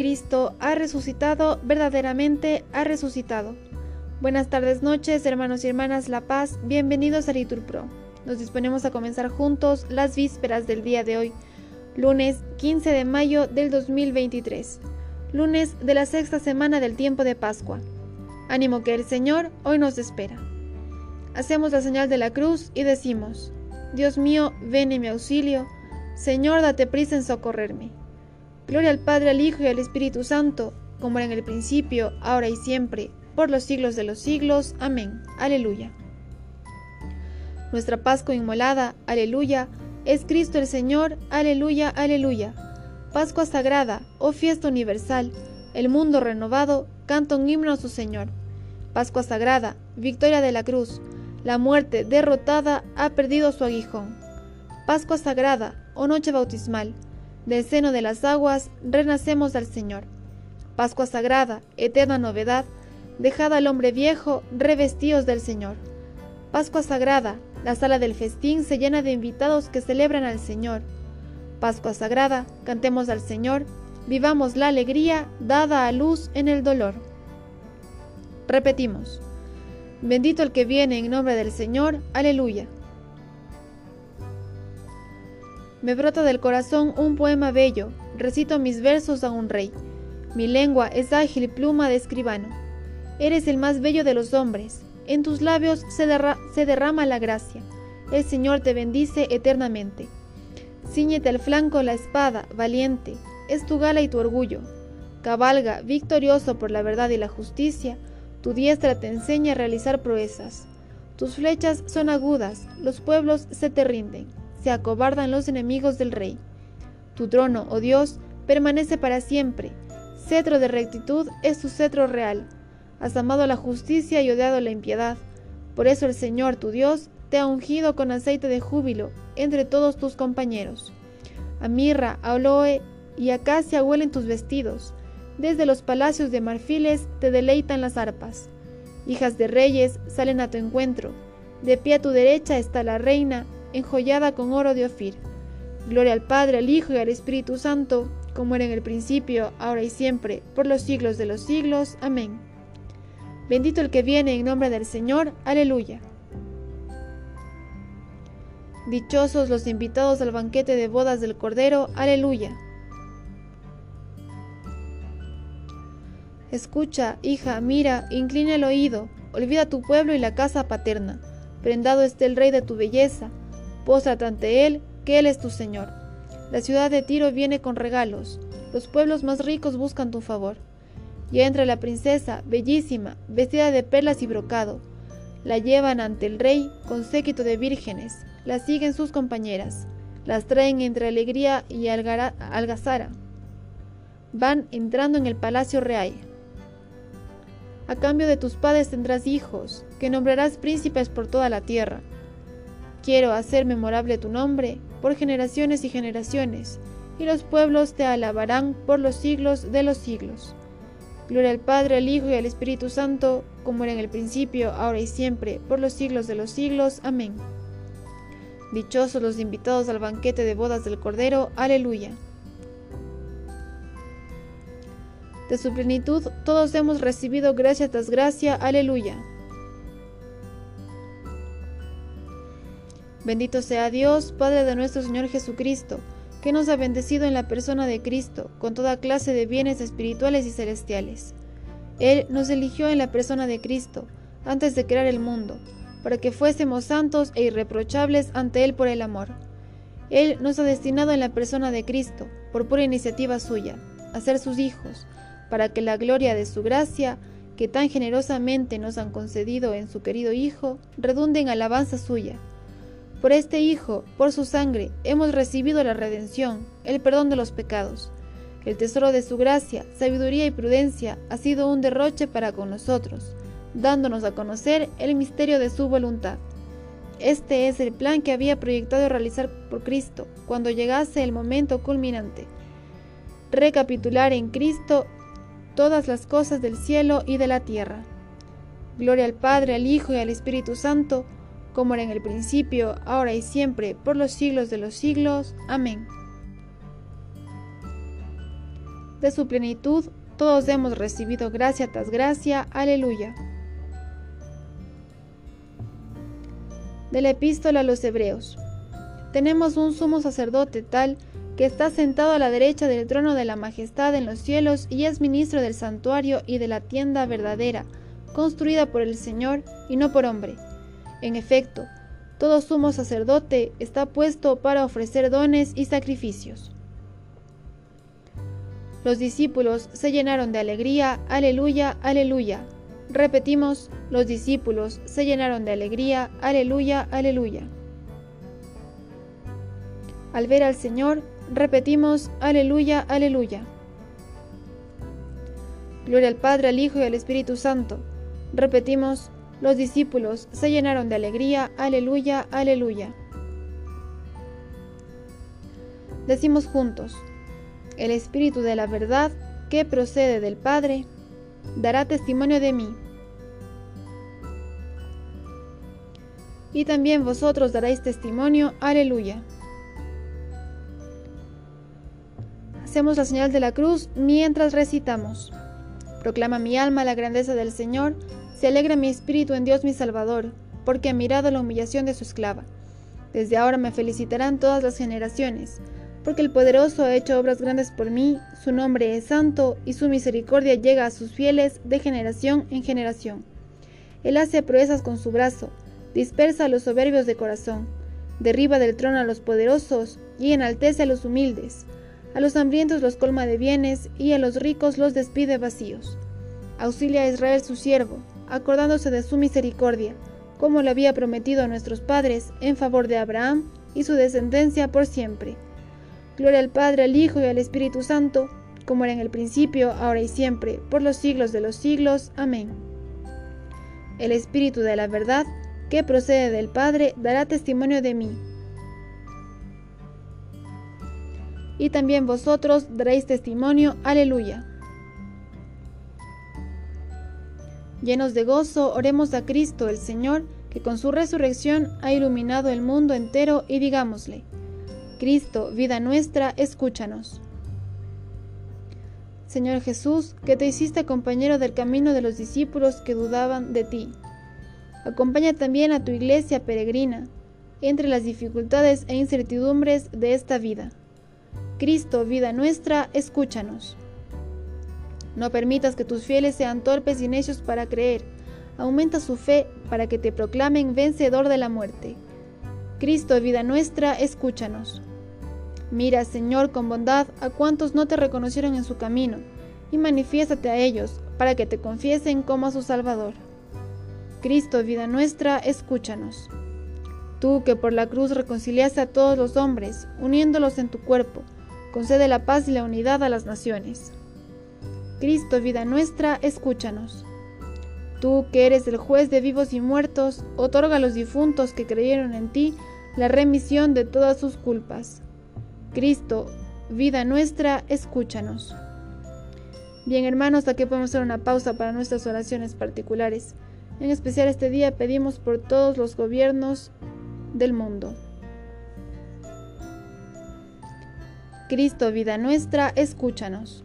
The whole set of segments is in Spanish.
Cristo ha resucitado, verdaderamente ha resucitado. Buenas tardes, noches, hermanos y hermanas La Paz, bienvenidos a Litur Pro. Nos disponemos a comenzar juntos las vísperas del día de hoy, lunes 15 de mayo del 2023, lunes de la sexta semana del tiempo de Pascua. Ánimo que el Señor hoy nos espera. Hacemos la señal de la cruz y decimos, Dios mío, ven en mi auxilio, Señor, date prisa en socorrerme. Gloria al Padre, al Hijo y al Espíritu Santo, como era en el principio, ahora y siempre, por los siglos de los siglos. Amén. Aleluya. Nuestra Pascua inmolada, aleluya, es Cristo el Señor, aleluya, aleluya. Pascua sagrada, oh fiesta universal, el mundo renovado, canta un himno a su Señor. Pascua sagrada, victoria de la cruz, la muerte derrotada ha perdido su aguijón. Pascua sagrada, oh noche bautismal, del seno de las aguas renacemos al Señor. Pascua sagrada, eterna novedad, dejad al hombre viejo, revestidos del Señor. Pascua sagrada, la sala del festín se llena de invitados que celebran al Señor. Pascua sagrada, cantemos al Señor, vivamos la alegría dada a luz en el dolor. Repetimos. Bendito el que viene en nombre del Señor, aleluya. Me brota del corazón un poema bello, recito mis versos a un rey. Mi lengua es ágil pluma de escribano. Eres el más bello de los hombres, en tus labios se, derrama la gracia. El Señor te bendice eternamente. Cíñete al flanco la espada, valiente, es tu gala y tu orgullo. Cabalga, victorioso por la verdad y la justicia, tu diestra te enseña a realizar proezas. Tus flechas son agudas, los pueblos se te rinden se acobardan los enemigos del rey. Tu trono, oh Dios, permanece para siempre. Cetro de rectitud es tu cetro real. Has amado la justicia y odiado la impiedad. Por eso el Señor, tu Dios, te ha ungido con aceite de júbilo entre todos tus compañeros. A mirra, a aloe y acacia huelen tus vestidos. Desde los palacios de marfiles te deleitan las arpas. Hijas de reyes salen a tu encuentro. De pie a tu derecha está la reina, enjollada con oro de Ofir. Gloria al Padre, al Hijo y al Espíritu Santo, como era en el principio, ahora y siempre, por los siglos de los siglos. Amén. Bendito el que viene en nombre del Señor. Aleluya. Dichosos los invitados al banquete de bodas del Cordero. Aleluya. Escucha, hija, mira, inclina el oído, olvida tu pueblo y la casa paterna. Prendado esté el rey de tu belleza, Póstrate ante él, que él es tu Señor. La ciudad de Tiro viene con regalos, los pueblos más ricos buscan tu favor. Y entra la princesa, bellísima, vestida de perlas y brocado. La llevan ante el rey con séquito de vírgenes, la siguen sus compañeras, las traen entre alegría y algazara. Van entrando en el palacio real. A cambio de tus padres tendrás hijos, que nombrarás príncipes por toda la tierra. Quiero hacer memorable tu nombre por generaciones y generaciones, y los pueblos te alabarán por los siglos de los siglos. Gloria al Padre, al Hijo y al Espíritu Santo, como era en el principio, ahora y siempre, por los siglos de los siglos. Amén. Dichosos los invitados al banquete de bodas del Cordero. Aleluya. De su plenitud todos hemos recibido gracia tras gracia. Aleluya. Bendito sea Dios, Padre de nuestro Señor Jesucristo, que nos ha bendecido en la persona de Cristo con toda clase de bienes espirituales y celestiales. Él nos eligió en la persona de Cristo, antes de crear el mundo, para que fuésemos santos e irreprochables ante Él por el amor. Él nos ha destinado en la persona de Cristo, por pura iniciativa suya, a ser sus hijos, para que la gloria de su gracia, que tan generosamente nos han concedido en su querido Hijo, redunde en alabanza suya por este Hijo, por su sangre, hemos recibido la redención, el perdón de los pecados. El tesoro de su gracia, sabiduría y prudencia ha sido un derroche para con nosotros, dándonos a conocer el misterio de su voluntad. Este es el plan que había proyectado realizar por Cristo cuando llegase el momento culminante. Recapitular en Cristo todas las cosas del cielo y de la tierra. Gloria al Padre, al Hijo y al Espíritu Santo, como era en el principio, ahora y siempre, por los siglos de los siglos. Amén. de su plenitud, todos hemos recibido gracia tras gracia. Aleluya. De la epístola a los Hebreos. Tenemos un sumo sacerdote tal que está sentado a la derecha del trono de la majestad en los cielos y es ministro del santuario y de la tienda verdadera, construida por el Señor y no por hombre. En efecto, todo sumo sacerdote está puesto para ofrecer dones y sacrificios. Los discípulos se llenaron de alegría, aleluya, aleluya. Repetimos, los discípulos se llenaron de alegría, aleluya, aleluya. Al ver al Señor, repetimos, aleluya, aleluya. Gloria al Padre, al Hijo y al Espíritu Santo. Repetimos, los discípulos se llenaron de alegría, aleluya, aleluya. Decimos juntos, el Espíritu de la verdad que procede del Padre, dará testimonio de mí. Y también vosotros daréis testimonio, aleluya. Hacemos la señal de la cruz mientras recitamos. Proclama mi alma la grandeza del Señor, se alegra mi espíritu en Dios mi Salvador, porque ha mirado la humillación de su esclava. Desde ahora me felicitarán todas las generaciones, porque el poderoso ha hecho obras grandes por mí, su nombre es santo, y su misericordia llega a sus fieles de generación en generación. Él hace proezas con su brazo, dispersa a los soberbios de corazón, derriba del trono a los poderosos y enaltece a los humildes. A los hambrientos los colma de bienes y a los ricos los despide vacíos. Auxilia a Israel su siervo, acordándose de su misericordia, como lo había prometido a nuestros padres en favor de Abraham y su descendencia por siempre. Gloria al Padre, al Hijo y al Espíritu Santo, como era en el principio, ahora y siempre, por los siglos de los siglos. Amén. El Espíritu de la verdad, que procede del Padre, dará testimonio de mí. Y también vosotros daréis testimonio. Aleluya. Llenos de gozo, oremos a Cristo el Señor, que con su resurrección ha iluminado el mundo entero, y digámosle, Cristo, vida nuestra, escúchanos. Señor Jesús, que te hiciste compañero del camino de los discípulos que dudaban de ti. Acompaña también a tu iglesia peregrina entre las dificultades e incertidumbres de esta vida. Cristo, vida nuestra, escúchanos. No permitas que tus fieles sean torpes y necios para creer. Aumenta su fe para que te proclamen vencedor de la muerte. Cristo, vida nuestra, escúchanos. Mira, Señor, con bondad a cuantos no te reconocieron en su camino, y manifiéstate a ellos, para que te confiesen como a su Salvador. Cristo, vida nuestra, escúchanos. Tú que por la cruz reconciliaste a todos los hombres, uniéndolos en tu cuerpo, concede la paz y la unidad a las naciones. Cristo, vida nuestra, escúchanos. Tú que eres el juez de vivos y muertos, otorga a los difuntos que creyeron en ti la remisión de todas sus culpas. Cristo, vida nuestra, escúchanos. Bien hermanos, aquí podemos hacer una pausa para nuestras oraciones particulares. En especial este día pedimos por todos los gobiernos del mundo. Cristo, vida nuestra, escúchanos.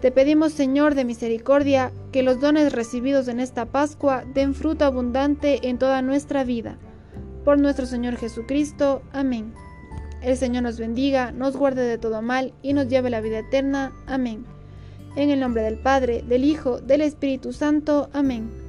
Te pedimos, Señor de misericordia, que los dones recibidos en esta Pascua den fruto abundante en toda nuestra vida. Por nuestro Señor Jesucristo. Amén. El Señor nos bendiga, nos guarde de todo mal y nos lleve a la vida eterna. Amén. En el nombre del Padre, del Hijo, del Espíritu Santo. Amén.